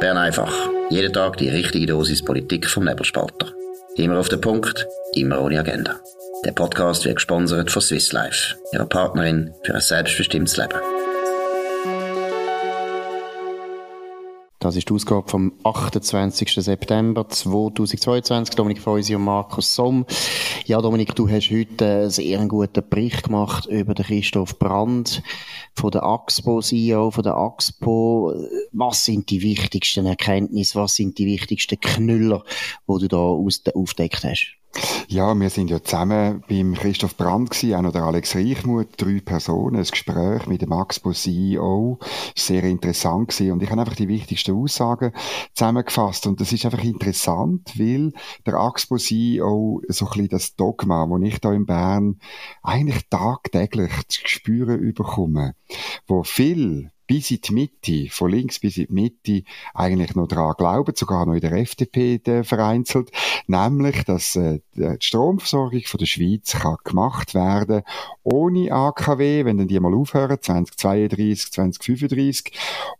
Bern einfach. Jeden Tag die richtige Dosis Politik vom Nebelspalter. Immer auf den Punkt, immer ohne Agenda. Der Podcast wird gesponsert von Swiss Life, ihrer Partnerin für ein selbstbestimmtes Leben. Das ist die Ausgabe vom 28. September 2022. Dominik Feusi und Markus Somm. Ja, Dominik, du hast heute einen sehr guten Bericht gemacht über den Christoph Brandt von der AXPO, CEO von der AXPO. Was sind die wichtigsten Erkenntnisse, was sind die wichtigsten Knüller, die du da aufdeckt hast? Ja, wir sind ja zusammen beim Christoph Brandt gewesen, auch noch der Alex Reichmuth, drei Personen, ein Gespräch mit dem Axpo CEO. Sehr interessant gewesen. Und ich habe einfach die wichtigsten Aussagen zusammengefasst. Und das ist einfach interessant, weil der Axpo CEO so ein bisschen das Dogma, das ich da in Bern eigentlich tagtäglich zu spüren bekomme, wo viel bis in die Mitte, von links bis in die Mitte, eigentlich noch daran glauben, sogar noch in der FDP vereinzelt, nämlich, dass äh, die Stromversorgung von der Schweiz kann gemacht werden ohne AKW, wenn dann die mal aufhören, 2032, 2035,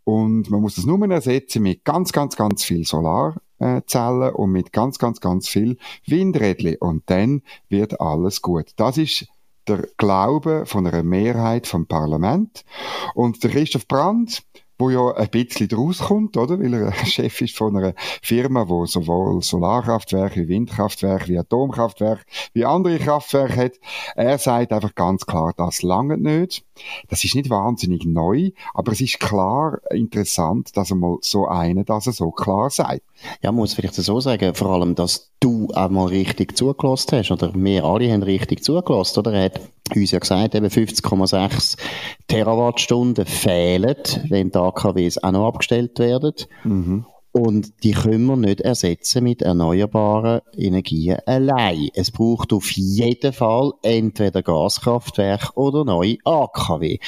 und man muss das nur ersetzen mit ganz, ganz, ganz viel Solarzellen und mit ganz, ganz, ganz viel Windrädchen und dann wird alles gut. Das ist der Glaube von einer Mehrheit vom Parlament. Und der Christoph Brandt, wo ja ein bisschen draus kommt, oder? Weil er Chef ist von einer Firma, wo sowohl Solarkraftwerke, wie Windkraftwerke, wie Atomkraftwerke, wie andere Kraftwerke hat. Er sagt einfach ganz klar, das lange nicht. Das ist nicht wahnsinnig neu, aber es ist klar interessant, dass er mal so einen, dass er so klar sagt. Ja, muss vielleicht so sagen, vor allem, dass du auch mal richtig zugelassen hast, oder wir alle haben richtig zugelassen, oder? Er hat uns ja gesagt, eben 50,6 Terawattstunden fehlen, wenn die AKWs auch noch abgestellt werden. Mhm. Und die können wir nicht ersetzen mit erneuerbaren Energien allein. Es braucht auf jeden Fall entweder Gaskraftwerk oder neue AKW.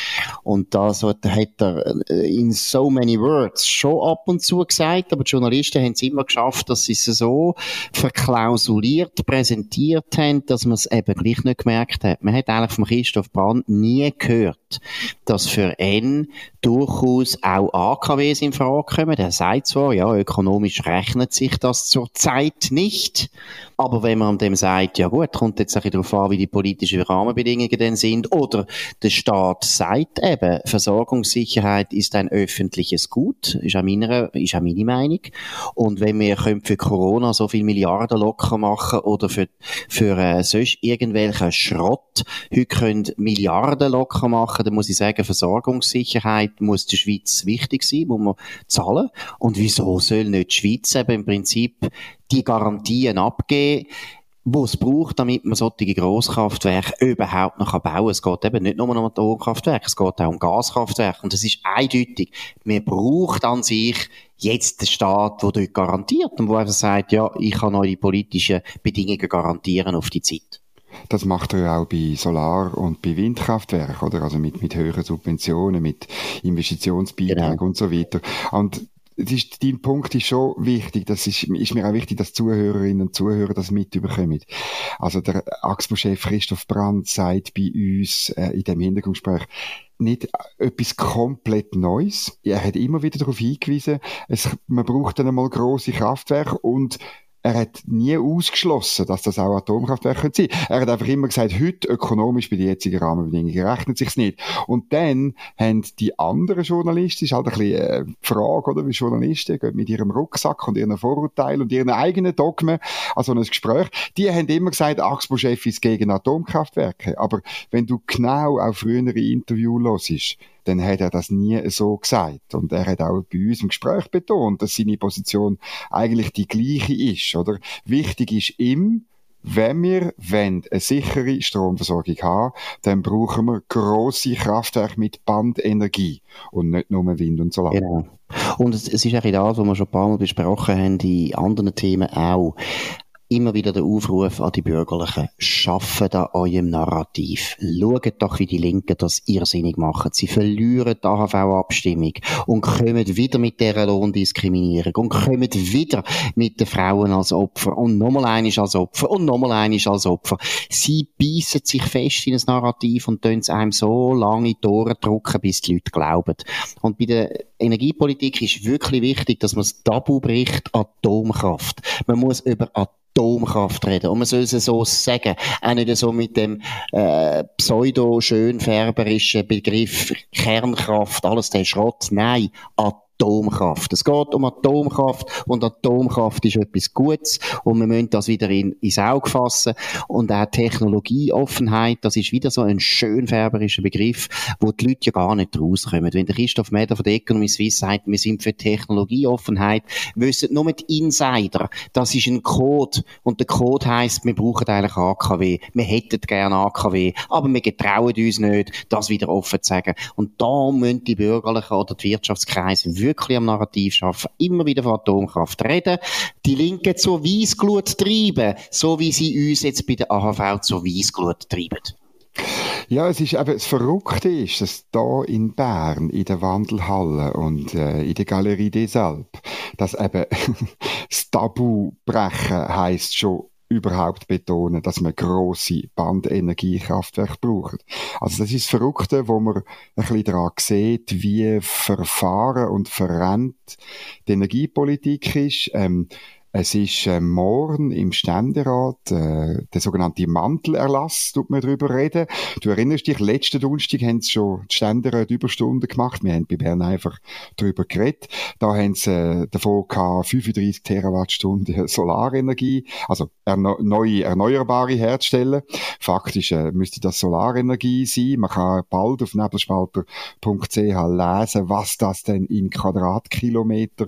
Und das hat er äh, in so many words schon ab und zu gesagt, aber die Journalisten haben es immer geschafft, dass sie es so verklausuliert präsentiert haben, dass man es eben gleich nicht gemerkt hat. Man hat eigentlich von Christoph Brand nie gehört, dass für N durchaus auch AKWs in Frage kommen. Der sagt zwar, ja, ökonomisch rechnet sich das zurzeit nicht. Aber wenn man dem sagt, ja gut, kommt jetzt ein bisschen darauf an, wie die politischen Rahmenbedingungen denn sind, oder der Staat sagt eben, Versorgungssicherheit ist ein öffentliches Gut, ist auch meine, ist auch meine Meinung. Und wenn wir für Corona so viel Milliarden locker machen oder für, für äh, sonst irgendwelchen Schrott heute können Milliarden locker machen, dann muss ich sagen, Versorgungssicherheit muss der Schweiz wichtig sein, muss man zahlen. Und wieso soll nicht die Schweiz eben im Prinzip die Garantien abgeben, wo es braucht, damit man solche Grosskraftwerke überhaupt noch bauen kann. Es geht eben nicht nur um Atomkraftwerke, es geht auch um Gaskraftwerke. Und es ist eindeutig, man braucht an sich jetzt den Staat, der dort garantiert und wo einfach sagt, ja, ich kann euch die politischen Bedingungen garantieren auf die Zeit. Das macht er auch bei Solar- und bei Windkraftwerken, oder? Also mit, mit höheren Subventionen, mit Investitionsbeiträgen genau. und so weiter. Und ist, dein Punkt ist schon wichtig. Das ist, ist mir auch wichtig, dass Zuhörerinnen und Zuhörer das mitbekommen. Also der AXPO-Chef Christoph Brandt sagt bei uns äh, in dem Hintergrundgespräch, nicht etwas komplett Neues. Er hat immer wieder darauf hingewiesen, es, man braucht dann einmal große Kraftwerke und er hat nie ausgeschlossen, dass das auch Atomkraftwerke sein können. Er hat einfach immer gesagt, heute ökonomisch bei den jetzigen Rahmenbedingungen rechnet sich's nicht. Und dann haben die anderen Journalisten, ist halt ein bisschen äh, Frage, oder, wie Journalisten gehen mit ihrem Rucksack und ihren Vorurteilen und ihren eigenen Dogmen an so ein Gespräch, die haben immer gesagt, Axpo-Chef ist gegen Atomkraftwerke. Aber wenn du genau auf frühere Interviews hörst, dann hat er das nie so gesagt. Und er hat auch bei uns im Gespräch betont, dass seine Position eigentlich die gleiche ist, oder? Wichtig ist ihm, wenn wir wollen, eine sichere Stromversorgung haben, dann brauchen wir grosse Kraftwerke mit Bandenergie und nicht nur Wind und Solar. Genau. Und es, ist auch das, was wir schon ein paar Mal besprochen haben, in anderen Themen auch immer wieder der Aufruf an die Bürgerlichen. Schafft an eurem Narrativ. Schaut doch, wie die Linken das irrsinnig machen. Sie verlieren die AHV-Abstimmung und kommen wieder mit dieser Lohndiskriminierung und kommen wieder mit den Frauen als Opfer und nochmal einisch als Opfer und nochmal einisch als Opfer. Sie beißen sich fest in ein Narrativ und tun es einem so lange Tore drucken, bis die Leute glauben. Und bei der Energiepolitik ist wirklich wichtig, dass man das Tabu bricht, Atomkraft. Man muss über Atomkraft Atomkraft reden. Und man soll es so sagen. Auch nicht so mit dem äh, pseudo-schönfärberischen Begriff Kernkraft, alles der Schrott. Nein, Atomkraft. Atomkraft. Es geht um Atomkraft und Atomkraft ist etwas Gutes und wir müssen das wieder in, ins Auge fassen. Und auch Technologieoffenheit, das ist wieder so ein schön färberischer Begriff, wo die Leute ja gar nicht rauskommen. Wenn der Christoph Meder von der Economy Suisse sagt, wir sind für Technologieoffenheit, wissen nur mit Insider, das ist ein Code und der Code heißt, wir brauchen eigentlich AKW. Wir hätten gerne AKW, aber wir getrauen uns nicht, das wieder offen zu sagen. Und da müssen die Bürgerlichen oder die Wirtschaftskreise wirklich am Narrativ schaffen, immer wieder von Atomkraft reden, die Linken zur Weissglut treiben, so wie sie uns jetzt bei der AHV zur Weissglut treiben. Ja, es ist eben, das Verrückte ist, dass da in Bern, in der Wandelhalle und äh, in der Galerie des Alpes, dass eben das Tabu brechen heisst schon überhaupt betonen, dass man grosse Bandenergiekraftwerke braucht. Also das ist das Verrückte, wo man ein bisschen daran sieht, wie verfahren und verrennt die Energiepolitik ist. Ähm, es ist äh, morgen im Ständerat äh, der sogenannte Mantelerlass, tut man darüber reden. Du erinnerst dich, letzten Donnerstag haben sie schon die Ständerat Überstunden gemacht. Wir haben bei Bern einfach darüber geredet. Da haben sie äh, davon gehabt, 35 Terawattstunden Solarenergie, also erno neue Erneuerbare herzustellen. Faktisch äh, müsste das Solarenergie sein. Man kann bald auf nebelspalter.ch lesen, was das denn in Quadratkilometer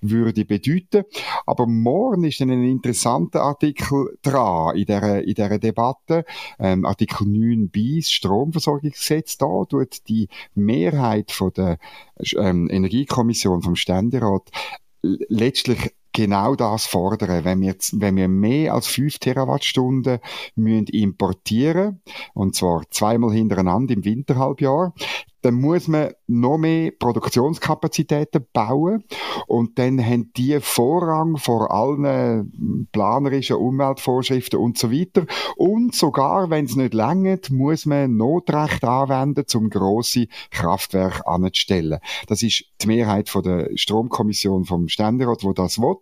würde bedeuten. Aber morgen ist ein interessanter Artikel dran in dieser, in dieser Debatte. Ähm, Artikel 9 bis Stromversorgungsgesetz. Da tut die Mehrheit von der ähm, Energiekommission vom Ständerat letztlich genau das fordern. Wenn wir, wenn wir mehr als 5 Terawattstunden müssen importieren, und zwar zweimal hintereinander im Winterhalbjahr, dann muss man noch mehr Produktionskapazitäten bauen und dann haben die Vorrang vor allen planerischen Umweltvorschriften und so weiter. Und sogar, wenn es nicht längert, muss man Notrecht anwenden, um grosse Kraftwerke anzustellen. Das ist die Mehrheit von der Stromkommission vom Ständerat, wo das will.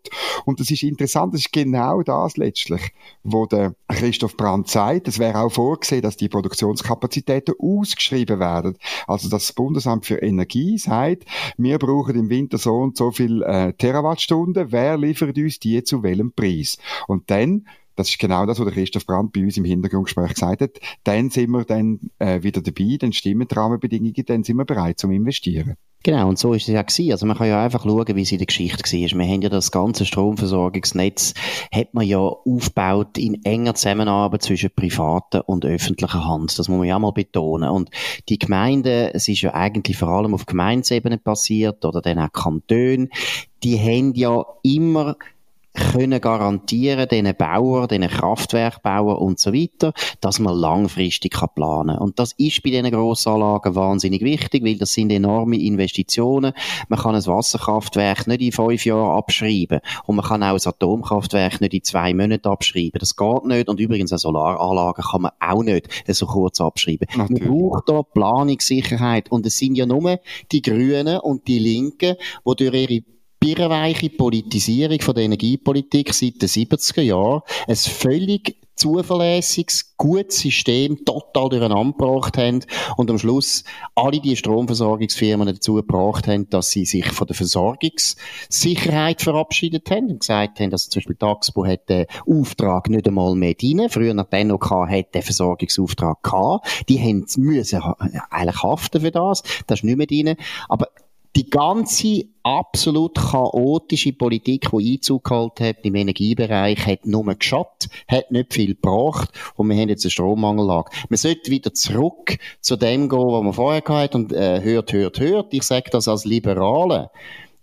Und das ist interessant, das ist genau das letztlich, wo der Christoph Brandt sagt. Es wäre auch vorgesehen, dass die Produktionskapazitäten ausgeschrieben werden. Also das Bundesamt für Energie sagt, wir brauchen im Winter so und so viel äh, Terawattstunden. Wer liefert uns die zu welchem Preis? Und dann das ist genau das, was der Christoph Brandt bei uns im Hintergrundgespräch gesagt hat. Dann sind wir dann äh, wieder dabei, dann stimmen die Rahmenbedingungen, dann sind wir bereit zum Investieren. Genau, und so ist es ja gewesen. Also man kann ja einfach schauen, wie es in der Geschichte war. Wir haben ja das ganze Stromversorgungsnetz, hat man ja aufgebaut in enger Zusammenarbeit zwischen privater und öffentlicher Hand. Das muss man ja mal betonen. Und die Gemeinden, es ist ja eigentlich vor allem auf Gemeindesebene passiert, oder dann auch Kantone, die haben ja immer können garantieren, diesen Bauern, diesen Kraftwerkbauern und so weiter, dass man langfristig kann planen Und das ist bei diesen Grossanlagen wahnsinnig wichtig, weil das sind enorme Investitionen. Man kann ein Wasserkraftwerk nicht in fünf Jahren abschreiben und man kann auch ein Atomkraftwerk nicht in zwei Monaten abschreiben. Das geht nicht und übrigens eine Solaranlage kann man auch nicht so kurz abschreiben. Natürlich. Man braucht da Planungssicherheit und es sind ja nur die Grünen und die Linken, die durch ihre birrenweiche Politisierung von der Energiepolitik seit den 70er Jahren ein völlig zuverlässiges, gutes System total durcheinander gebracht haben und am Schluss alle die Stromversorgungsfirmen dazu gebracht haben, dass sie sich von der Versorgungssicherheit verabschiedet haben und gesagt haben, dass zum Beispiel die Axpo hat den Auftrag nicht einmal mehr drin. Früher nach der NOK hat den Versorgungsauftrag gehabt. Die haben müssen eigentlich haften für das. Das ist nicht mehr drin. Aber die ganze absolut chaotische Politik, die Einzug gehalten hat im Energiebereich, hat nur geschadet, hat nicht viel gebracht und wir haben jetzt eine Strommangellage. Man sollte wieder zurück zu dem gehen, was man vorher gehabt und äh, hört, hört, hört. Ich sage das als Liberale.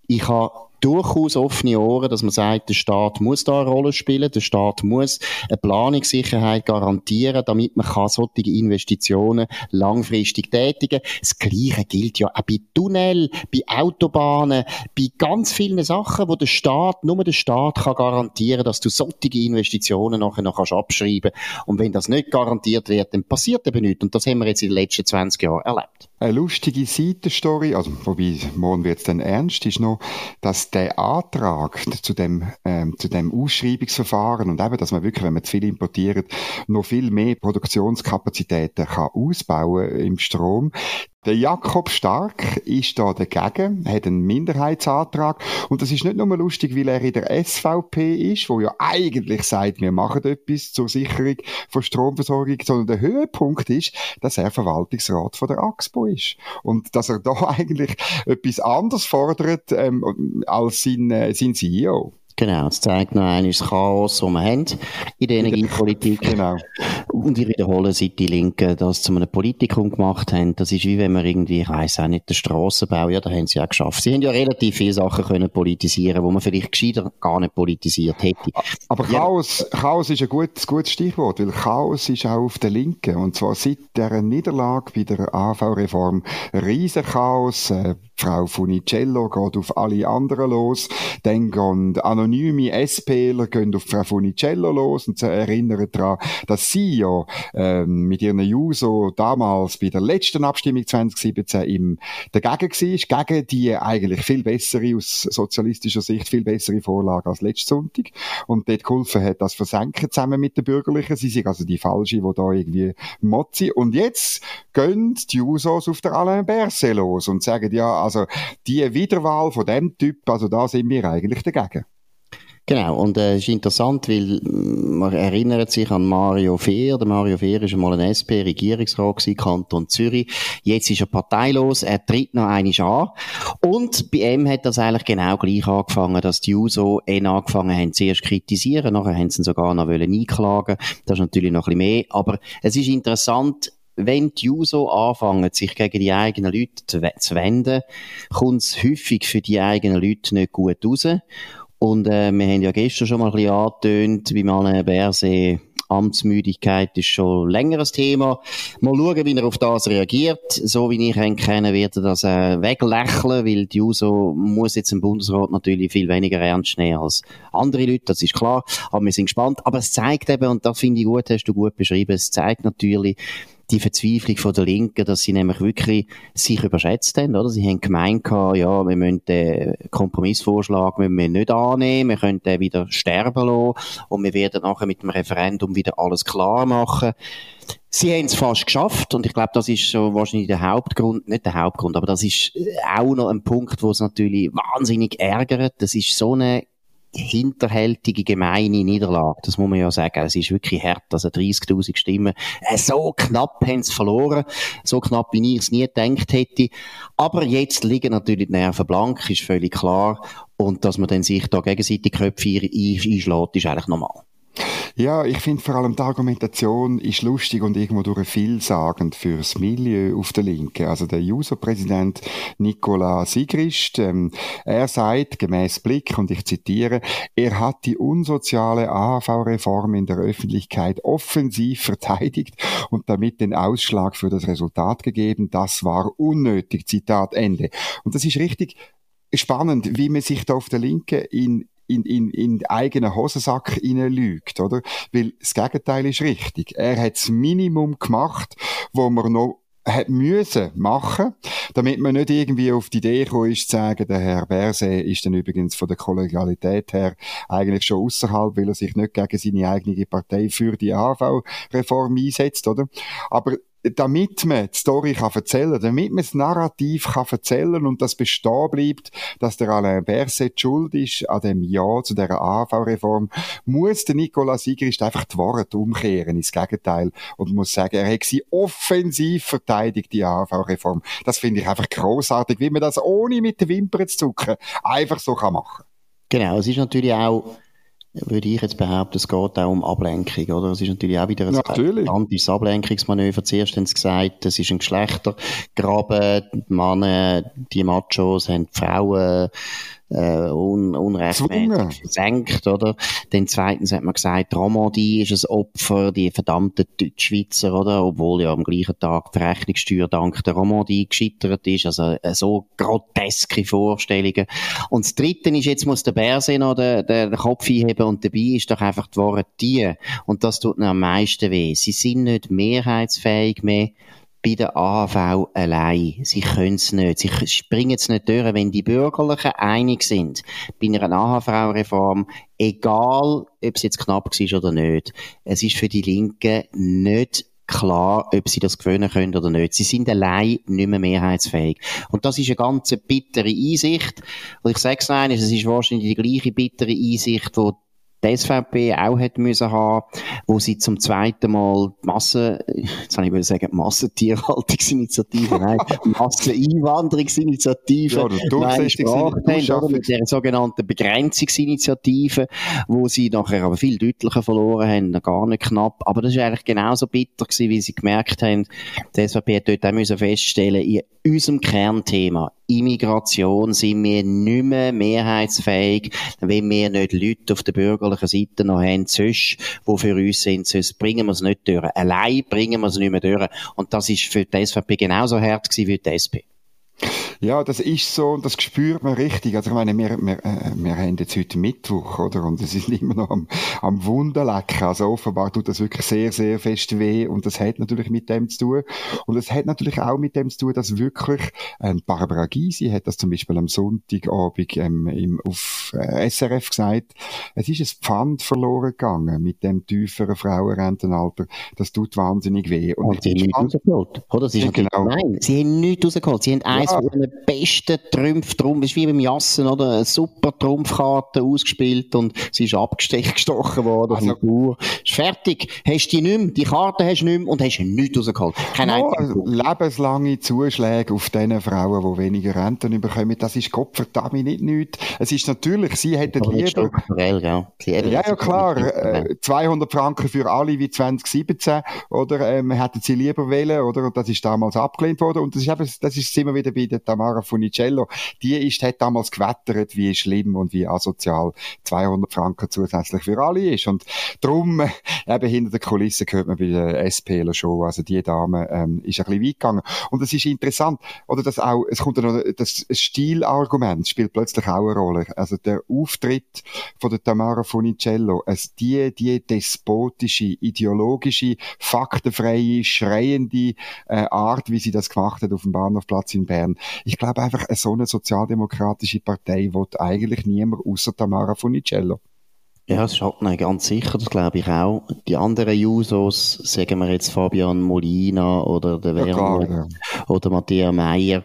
Ich habe durchaus offene Ohren, dass man sagt, der Staat muss da eine Rolle spielen, der Staat muss eine Planungssicherheit garantieren, damit man kann solche Investitionen langfristig tätigen. Das Gleiche gilt ja auch bei Tunnel, bei Autobahnen, bei ganz vielen Sachen, wo der Staat, nur der Staat kann garantieren, dass du solche Investitionen nachher noch kannst abschreiben. Und wenn das nicht garantiert wird, dann passiert eben nichts. Und das haben wir jetzt in den letzten 20 Jahren erlebt. Eine lustige Seitenstory, also wobei morgen wird es dann ernst, ist noch, dass der Antrag zu dem, ähm, zu dem Ausschreibungsverfahren und eben, dass man wirklich, wenn man zu viel importiert, noch viel mehr Produktionskapazitäten kann ausbauen im Strom, der Jakob Stark ist da dagegen, hat einen Minderheitsantrag. Und das ist nicht nur lustig, weil er in der SVP ist, wo ja eigentlich sagt, wir machen etwas zur Sicherung von Stromversorgung, sondern der Höhepunkt ist, dass er Verwaltungsrat von der AXPO ist. Und dass er da eigentlich etwas anderes fordert ähm, als sein, äh, sein CEO. Genau, es zeigt noch einmal das Chaos, das wir haben in der Energiepolitik. Genau. Und ich wiederhole, seit die Linken das zu einem Politikum gemacht haben, das ist wie wenn man irgendwie, ich weiss auch nicht, den Strassenbau, ja, da haben sie ja geschafft. Sie haben ja relativ viele Sachen können politisieren, wo man vielleicht gescheiter gar nicht politisiert hätte. Aber Chaos, ja. Chaos ist ein gutes, gutes Stichwort, weil Chaos ist auch auf der Linken. Und zwar seit der Niederlage bei der AV-Reform Riesenchaos, äh, Frau Funicello geht auf alle anderen los, dann gehen anonyme SPler gehen auf Frau Funicello los und sie erinnern daran, dass sie ja ähm, mit ihren Juso damals bei der letzten Abstimmung 2017 im dagegen war, gegen die eigentlich viel bessere, aus sozialistischer Sicht viel bessere Vorlage als letzten Sonntag und dort geholfen hat, das versenken zusammen mit den Bürgerlichen. Sie sind also die Falsche, die da irgendwie motzi. Und jetzt gehen die Jusos auf der Alain Berset los und sagen, ja, also die Wiederwahl von dem Typ, also da sind wir eigentlich dagegen. Genau, und äh, es ist interessant, weil man erinnert sich an Mario Fehr. Der Mario Fehr ist einmal ein SP-Regierungsrat Kanton Zürich. Jetzt ist er parteilos, er tritt noch einmal an. Und bei ihm hat das eigentlich genau gleich angefangen, dass die USO ihn angefangen haben, zuerst kritisieren, nachher haben sie ihn sogar noch einklagen Das ist natürlich noch ein bisschen mehr, aber es ist interessant, wenn die Juso anfangen, sich gegen die eigenen Leute zu wenden, kommt es häufig für die eigenen Leute nicht gut raus. Und äh, wir haben ja gestern schon mal ein bisschen angetönt, wie man Berse Amtsmüdigkeit ist schon längeres Thema. Mal schauen, wie er auf das reagiert. So wie ich ihn kenne, wird er das äh, weglächeln, weil die USO muss jetzt im Bundesrat natürlich viel weniger ernst nehmen als andere Leute, das ist klar. Aber wir sind gespannt. Aber es zeigt eben, und das finde ich gut, hast du gut beschrieben, es zeigt natürlich, die Verzweiflung von der Linken, dass sie nämlich wirklich sich überschätzt haben, oder? Sie haben gemeint, ja, wir müssen den Kompromissvorschlag wir nicht annehmen, wir können den wieder sterben lassen und wir werden nachher mit dem Referendum wieder alles klar machen. Sie haben es fast geschafft und ich glaube, das ist so wahrscheinlich der Hauptgrund, nicht der Hauptgrund, aber das ist auch noch ein Punkt, wo es natürlich wahnsinnig ärgert. Das ist so eine hinterhältige, gemeine Niederlage. Das muss man ja sagen. Es ist wirklich hart, also 30.000 Stimmen. Äh, so knapp haben sie verloren. So knapp, wie ich es nie gedacht hätte. Aber jetzt liegen natürlich die Nerven blank, ist völlig klar. Und dass man dann sich da gegenseitig Köpfe einschlägt, ist eigentlich normal. Ja, ich finde vor allem die Argumentation ist lustig und irgendwo durch vielsagend fürs Milieu auf der Linken. Also der Juso-Präsident Nicola Sigrist, ähm, er sagt gemäß Blick, und ich zitiere, er hat die unsoziale AHV-Reform in der Öffentlichkeit offensiv verteidigt und damit den Ausschlag für das Resultat gegeben. Das war unnötig. Zitat Ende. Und das ist richtig spannend, wie man sich da auf der Linken in in, in, in eigenen Hosensack lügt, oder? Weil das Gegenteil ist richtig. Er hat das Minimum gemacht, wo man noch hat müssen machen, damit man nicht irgendwie auf die Idee gekommen ist, zu sagen, der Herr Berse ist dann übrigens von der Kollegialität her eigentlich schon außerhalb, weil er sich nicht gegen seine eigene Partei für die AV-Reform einsetzt, oder? Aber damit man die Story kann erzählen damit man das Narrativ kann erzählen und das bestehen bleibt, dass der Alain Berset schuld ist an dem Ja zu dieser AV-Reform, muss der Nicolas Sigrist einfach die Worte umkehren ins Gegenteil und muss sagen, er hat sie offensiv verteidigt, die AV-Reform. Das finde ich einfach großartig, wie man das ohne mit den Wimpern zu zucken einfach so kann machen. Genau, es ist natürlich auch würde ich jetzt behaupten, es geht auch um Ablenkung, oder? Es ist natürlich auch wieder ein natürlich. Ablenkungsmanöver. Zuerst haben sie gesagt, es ist ein Geschlechtergraben, die Männer, die Machos haben die Frauen äh, un unrechtmäßig versenkt, oder? Dann zweitens hat man gesagt, Romandie ist ein Opfer, die verdammten Deutschschweizer, oder? Obwohl ja am gleichen Tag die Rechnungssteuer dank der Romandie gescheitert ist, also äh, so groteske Vorstellungen. Und das Dritte ist, jetzt muss der Bärse noch den, den, den Kopf einheben und dabei ist doch einfach die Wahrheit die. Und das tut mir am meisten weh. Sie sind nicht mehrheitsfähig mehr bei der AHV allein. Sie können es nicht. Sie springen es nicht durch. Wenn die Bürgerlichen einig sind bei einer AHV-Reform, egal ob es jetzt knapp war oder nicht, es ist für die Linken nicht klar, ob sie das gewöhnen können oder nicht. Sie sind allein nicht mehr mehrheitsfähig. Und das ist eine ganz bittere Einsicht. Und ich sage es es ist wahrscheinlich die gleiche bittere Einsicht, die die SVP auch hätte müssen haben, wo sie zum zweiten Mal Massen, jetzt habe ich sagen, Massentierhaltungsinitiative, nein, Masseneinwanderungsinitiative, nein, gebracht haben, mit der sogenannten Begrenzungsinitiative, wo sie nachher aber viel deutlicher verloren haben, gar nicht knapp. Aber das ist eigentlich genauso bitter gewesen, wie sie gemerkt haben, die SVP hat dort auch müssen feststellen, in unserem Kernthema, Immigration, sind wir nicht mehr mehrheitsfähig, wenn wir nicht Leute auf der bürgerlichen Seite noch haben, sonst, die für uns sind, sonst bringen wir es nicht durch. Allein bringen wir es nicht mehr durch. Und das ist für die SVP genauso hart gewesen wie die SP. Ja, das ist so und das spürt man richtig. Also ich meine, wir, wir, äh, wir haben jetzt heute Mittwoch, oder? Und es ist immer noch am, am Wunderlecken. Also offenbar tut das wirklich sehr, sehr fest weh und das hat natürlich mit dem zu tun. Und es hat natürlich auch mit dem zu tun, dass wirklich ähm, Barbara Gysi hat das zum Beispiel am Sonntagabend ähm, im, auf äh, SRF gesagt, es ist ein Pfand verloren gegangen mit dem tieferen Frauenrentenalter. Das tut wahnsinnig weh. Und, und sie haben nichts rausgeholt. Oder? Sie, genau. Nein, sie haben nichts rausgeholt. Sie haben eins ja. von besten Trümpf drum, ist wie beim Jassen, oder? Eine super Trumpfkarte ausgespielt und sie ist abgestochen worden also, vom fertig. Hast du die nicht mehr, die Karte hast du nicht mehr und hast nichts rausgeholt. Kein no, also lebenslange Zuschläge auf diesen Frauen, die weniger Renten bekommen, das ist Gott verdammt nicht nichts. Es ist natürlich, sie hätten lieber... Ja, ja, klar. Äh, 200 Franken für alle wie 2017, oder? Ähm, hätten sie lieber wählen, oder? Und das ist damals abgelehnt worden. Und das ist eben, das ist immer wieder bei der Tamara Funicello, die ist, hat damals gewettert, wie schlimm und wie asozial 200 Franken zusätzlich für alle ist. Und darum, äh, eben hinter der Kulisse gehört man bei der SPler schon, also die Dame ähm, ist ein bisschen weit gegangen. Und es ist interessant, oder das auch, es kommt noch, das Stilargument spielt plötzlich auch eine Rolle. Also der Auftritt von der Tamara Funicello, also die, die despotische, ideologische, faktenfreie, schreiende äh, Art, wie sie das gemacht hat auf dem Bahnhofplatz in Bern, ich glaube einfach, so eine sozialdemokratische Partei will eigentlich niemand außer Tamara Funicello. Ja, das schadet nein, ganz sicher, das glaube ich auch. Die anderen Jusos, sagen wir jetzt Fabian Molina oder der Werner ja, ja. oder Matthias Meyer,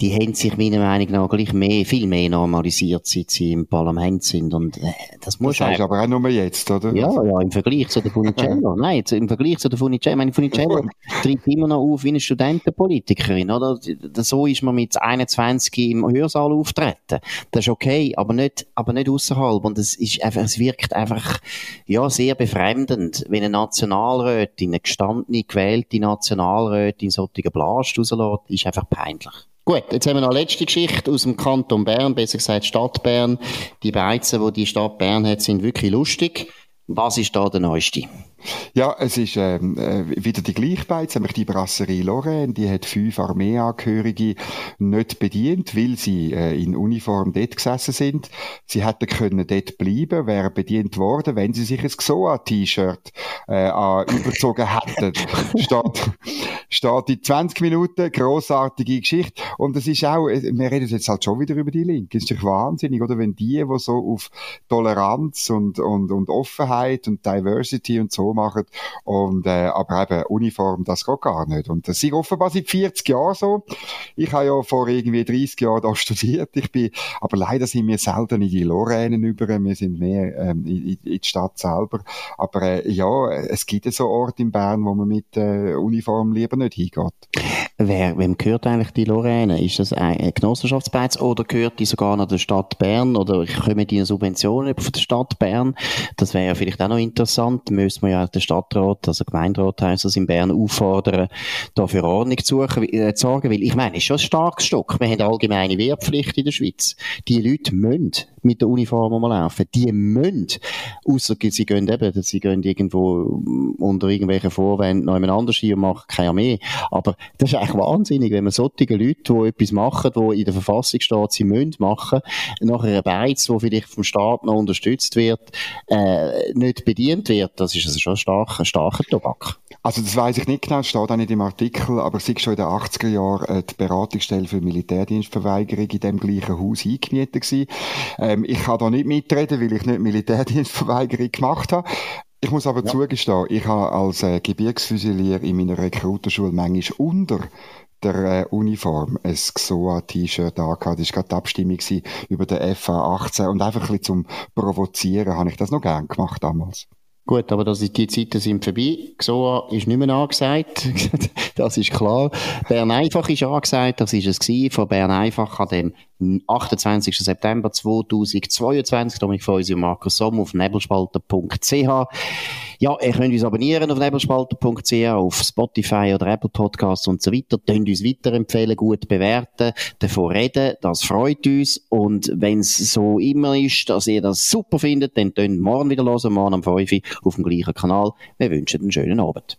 die haben sich meiner Meinung nach gleich mehr, viel mehr normalisiert, seit sie im Parlament sind. Und äh, das muss das heißt aber auch nur jetzt, oder? Ja, ja, im Vergleich zu der Funicello. Nein, im Vergleich zu der Funicello. Meine, Funicello tritt immer noch auf wie eine Studentenpolitikerin, oder? So ist man mit 21 im Hörsaal auftreten. Das ist okay, aber nicht, aber nicht außerhalb. Und es ist einfach, es wirkt einfach, ja, sehr befremdend, wenn eine Nationalrätin, eine gestandene, gewählte Nationalrätin solche Blast rauslässt, ist einfach peinlich. Gut, jetzt haben wir noch eine letzte Geschichte aus dem Kanton Bern, besser gesagt Stadt Bern. Die Beizen, die die Stadt Bern hat, sind wirklich lustig. Was ist da der neueste? Ja, es ist ähm, äh, wieder die gleiche Beiz, nämlich die Brasserie Lorraine. Die hat fünf Armeeangehörige nicht bedient, weil sie äh, in Uniform dort gesessen sind. Sie hätten können dort bleiben, wären bedient worden, wenn sie sich ein Xoa-T-Shirt äh, überzogen hätten. steht, steht in 20 Minuten, grossartige Geschichte. Und es ist auch, äh, wir reden jetzt halt schon wieder über die Linke. Es ist doch wahnsinnig, oder? Wenn die, die so auf Toleranz und, und, und Offenheit und Diversity und so machen. Und, äh, aber eben Uniform, das geht gar nicht. Und das ist offenbar seit 40 Jahren so. Ich habe ja vor irgendwie 30 Jahren da studiert. Ich bin, aber leider sind wir selten in die Lorrainen über. Wir sind mehr ähm, in, in die Stadt selber. Aber äh, ja, es gibt so Orte in Bern, wo man mit äh, Uniform lieber nicht hingeht. Wer, wem gehört eigentlich die Lorraine? Ist das ein Genossenschaftsbeiz oder gehört die sogar noch der Stadt Bern oder kommen die eine Subvention von der Stadt Bern? Das wäre ja vielleicht auch noch interessant. Müssen wir ja den Stadtrat, also Gemeinderat heisst das in Bern, auffordern, da für Ordnung zu, äh, zu sorgen. Weil ich meine, ist schon ein starkes Stück. Wir haben eine allgemeine Wehrpflicht in der Schweiz. Die Leute müssen mit der Uniform laufen. Die müssen. Ausser sie gehen eben, sie gehen irgendwo unter irgendwelchen Vorwänden noch jemand anders hier und machen keine Armee. Aber das ist eigentlich wahnsinnig, wenn man solche Leute, die etwas machen, die in der Verfassung steht, sie müssen machen, nach einer Beiz, die vielleicht vom Staat noch unterstützt wird, äh, nicht bedient wird. Das ist also schon ein starker, starker Tobak. Also das weiß ich nicht genau, das steht auch nicht im Artikel, aber es war schon in den 80er Jahren äh, die Beratungsstelle für Militärdienstverweigerung in dem gleichen Haus eingemietet gewesen. Ähm, ich kann da nicht mitreden, weil ich nicht Militärdienstverweigerung gemacht habe. Ich muss aber ja. zugestehen, ich habe als äh, Gebirgsfüsilier in meiner Rekrutenschule manchmal unter der äh, Uniform ein XOA-T-Shirt angehabt. Das war gerade die Abstimmung über den FA 18 und einfach ein bisschen zum Provozieren habe ich das noch gern gemacht damals. Gut, aber das die Zeiten sind vorbei. XOA ist nicht mehr angesagt. das ist klar. Bern einfach ist angesagt. Das ist es gewesen. Von Bern einfach an dem 28. September 2022. Dominik Feusi und Markus Somm auf nebelspalter.ch. Ja, ihr könnt uns abonnieren auf nebelspalter.ch, auf Spotify oder Apple Podcasts und so weiter. Könnt uns weiterempfehlen, gut bewerten, davon reden. Das freut uns. Und wenn es so immer ist, dass ihr das super findet, dann könnt morgen wieder hören, morgen am 5 Uhr auf dem gleichen Kanal. Wir wünschen einen schönen Abend.